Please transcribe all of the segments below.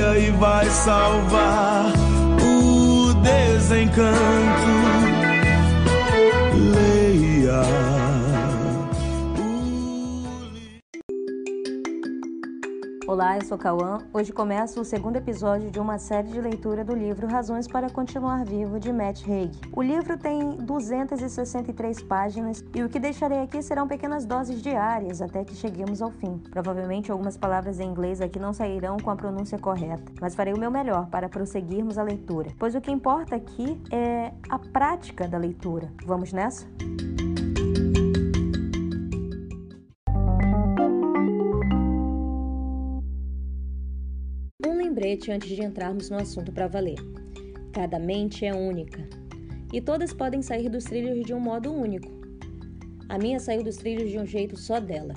e vai salvar o desencanto. Olá, eu sou Cauã. Hoje começa o segundo episódio de uma série de leitura do livro Razões para Continuar Vivo, de Matt Haig. O livro tem 263 páginas e o que deixarei aqui serão pequenas doses diárias até que cheguemos ao fim. Provavelmente algumas palavras em inglês aqui não sairão com a pronúncia correta, mas farei o meu melhor para prosseguirmos a leitura, pois o que importa aqui é a prática da leitura. Vamos nessa? Lembrete antes de entrarmos no assunto para valer. Cada mente é única e todas podem sair dos trilhos de um modo único. A minha saiu dos trilhos de um jeito só dela.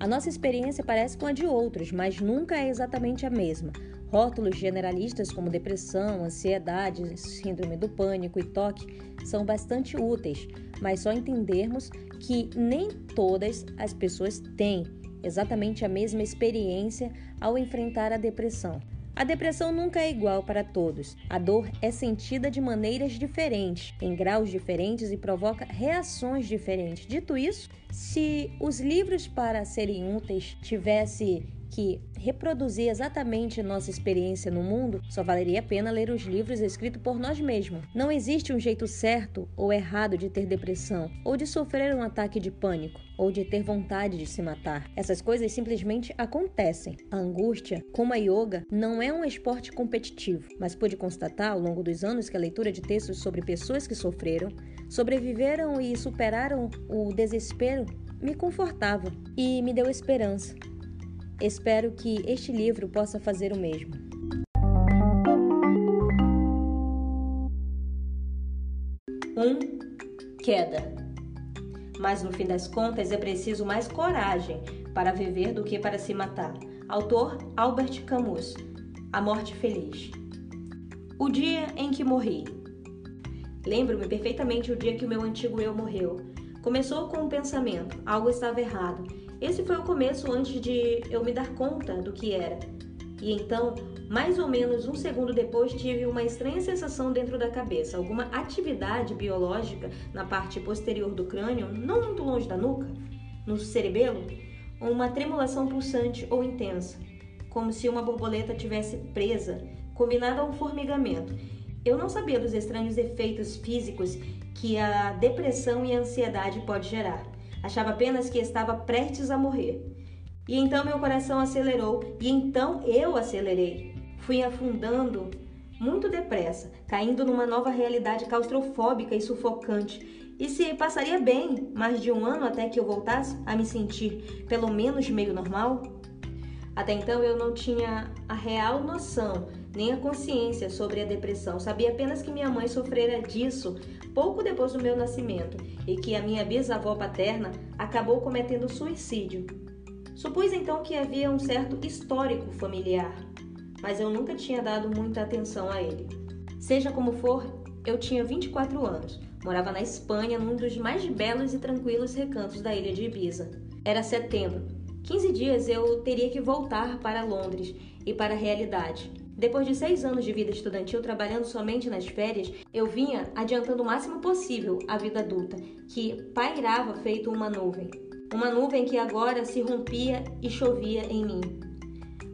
A nossa experiência parece com a de outros, mas nunca é exatamente a mesma. Rótulos generalistas como depressão, ansiedade, síndrome do pânico e toque são bastante úteis, mas só entendermos que nem todas as pessoas têm exatamente a mesma experiência ao enfrentar a depressão. A depressão nunca é igual para todos. A dor é sentida de maneiras diferentes, em graus diferentes e provoca reações diferentes. Dito isso, se os livros para serem úteis tivesse que reproduzir exatamente nossa experiência no mundo, só valeria a pena ler os livros escritos por nós mesmos. Não existe um jeito certo ou errado de ter depressão, ou de sofrer um ataque de pânico, ou de ter vontade de se matar. Essas coisas simplesmente acontecem. A angústia, como a yoga, não é um esporte competitivo, mas pude constatar ao longo dos anos que a leitura de textos sobre pessoas que sofreram, sobreviveram e superaram o desespero me confortava e me deu esperança. Espero que este livro possa fazer o mesmo. Um, queda. Mas no fim das contas é preciso mais coragem para viver do que para se matar. Autor Albert Camus. A Morte Feliz. O dia em que morri. Lembro-me perfeitamente o dia que o meu antigo eu morreu. Começou com um pensamento: algo estava errado esse foi o começo antes de eu me dar conta do que era. E então, mais ou menos um segundo depois, tive uma estranha sensação dentro da cabeça, alguma atividade biológica na parte posterior do crânio, não muito longe da nuca, no cerebelo, uma tremulação pulsante ou intensa, como se uma borboleta tivesse presa, combinada a um formigamento. Eu não sabia dos estranhos efeitos físicos que a depressão e a ansiedade pode gerar. Achava apenas que estava prestes a morrer. E então meu coração acelerou, e então eu acelerei. Fui afundando muito depressa, caindo numa nova realidade claustrofóbica e sufocante. E se passaria bem mais de um ano até que eu voltasse a me sentir pelo menos meio normal? Até então eu não tinha a real noção, nem a consciência sobre a depressão. Sabia apenas que minha mãe sofrera disso pouco depois do meu nascimento e que a minha bisavó paterna acabou cometendo suicídio. Supus então que havia um certo histórico familiar, mas eu nunca tinha dado muita atenção a ele. Seja como for, eu tinha 24 anos, morava na Espanha, num dos mais belos e tranquilos recantos da ilha de Ibiza. Era setembro. 15 dias eu teria que voltar para Londres e para a realidade. Depois de seis anos de vida estudantil trabalhando somente nas férias, eu vinha adiantando o máximo possível a vida adulta, que pairava feito uma nuvem. Uma nuvem que agora se rompia e chovia em mim.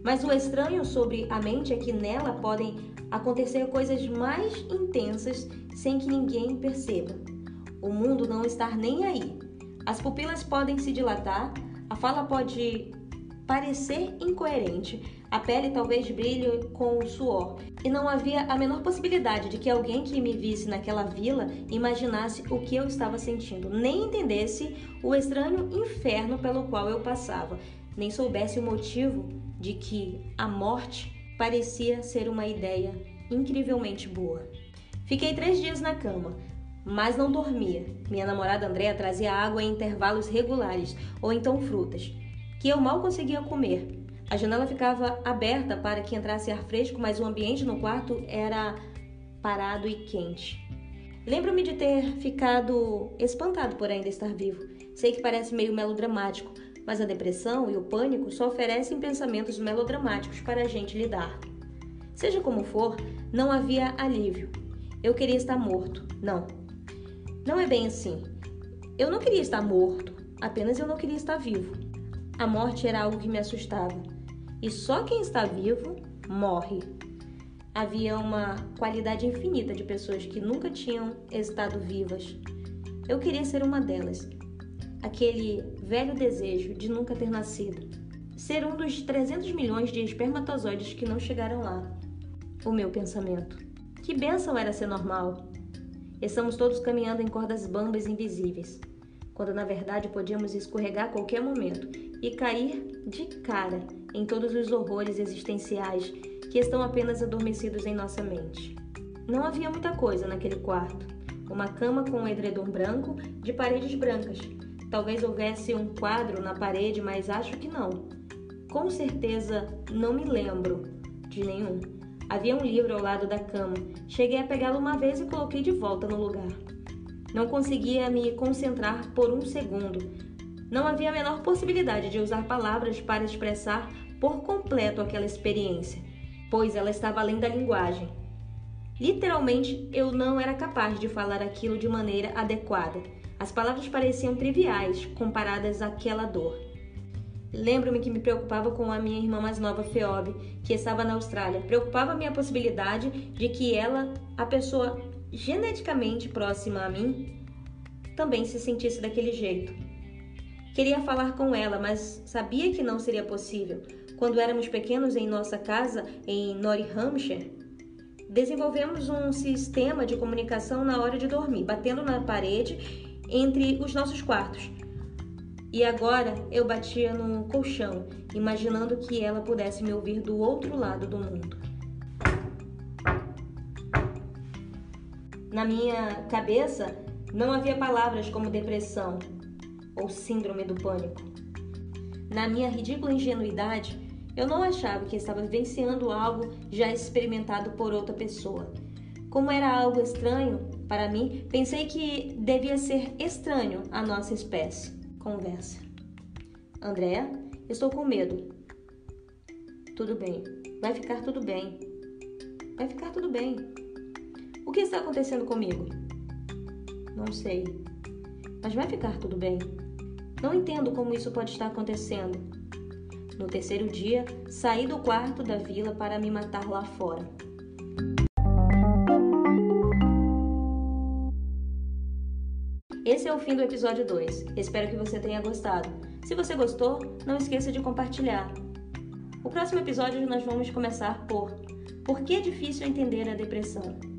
Mas o estranho sobre a mente é que nela podem acontecer coisas mais intensas sem que ninguém perceba. O mundo não está nem aí. As pupilas podem se dilatar, a fala pode parecer incoerente, a pele talvez brilhe com o suor, e não havia a menor possibilidade de que alguém que me visse naquela vila imaginasse o que eu estava sentindo, nem entendesse o estranho inferno pelo qual eu passava, nem soubesse o motivo de que a morte parecia ser uma ideia incrivelmente boa. Fiquei três dias na cama, mas não dormia. Minha namorada Andréa trazia água em intervalos regulares, ou então frutas que eu mal conseguia comer. A janela ficava aberta para que entrasse ar fresco, mas o ambiente no quarto era parado e quente. Lembro-me de ter ficado espantado por ainda estar vivo. Sei que parece meio melodramático, mas a depressão e o pânico só oferecem pensamentos melodramáticos para a gente lidar. Seja como for, não havia alívio. Eu queria estar morto. Não. Não é bem assim. Eu não queria estar morto, apenas eu não queria estar vivo. A morte era algo que me assustava. E só quem está vivo morre. Havia uma qualidade infinita de pessoas que nunca tinham estado vivas. Eu queria ser uma delas. Aquele velho desejo de nunca ter nascido. Ser um dos 300 milhões de espermatozoides que não chegaram lá. O meu pensamento. Que bênção era ser normal. Estamos todos caminhando em cordas bambas invisíveis quando na verdade podíamos escorregar a qualquer momento e cair de cara em todos os horrores existenciais que estão apenas adormecidos em nossa mente. Não havia muita coisa naquele quarto. Uma cama com um edredom branco de paredes brancas. Talvez houvesse um quadro na parede, mas acho que não. Com certeza não me lembro de nenhum. Havia um livro ao lado da cama. Cheguei a pegá-lo uma vez e coloquei de volta no lugar. Não conseguia me concentrar por um segundo. Não havia a menor possibilidade de usar palavras para expressar por completo aquela experiência, pois ela estava além da linguagem. Literalmente, eu não era capaz de falar aquilo de maneira adequada. As palavras pareciam triviais comparadas àquela dor. Lembro-me que me preocupava com a minha irmã mais nova, Feob, que estava na Austrália. Preocupava-me a possibilidade de que ela, a pessoa geneticamente próxima a mim também se sentisse daquele jeito. Queria falar com ela, mas sabia que não seria possível. Quando éramos pequenos em nossa casa em Northamptonshire, desenvolvemos um sistema de comunicação na hora de dormir, batendo na parede entre os nossos quartos. E agora eu batia no colchão, imaginando que ela pudesse me ouvir do outro lado do mundo. Na minha cabeça não havia palavras como depressão ou síndrome do pânico. Na minha ridícula ingenuidade, eu não achava que estava vivenciando algo já experimentado por outra pessoa. Como era algo estranho para mim, pensei que devia ser estranho à nossa espécie. Conversa. Andréa, estou com medo. Tudo bem. Vai ficar tudo bem. Vai ficar tudo bem. O que está acontecendo comigo? Não sei. Mas vai ficar tudo bem. Não entendo como isso pode estar acontecendo. No terceiro dia, saí do quarto da vila para me matar lá fora. Esse é o fim do episódio 2. Espero que você tenha gostado. Se você gostou, não esqueça de compartilhar. O próximo episódio nós vamos começar por Por que é difícil entender a depressão?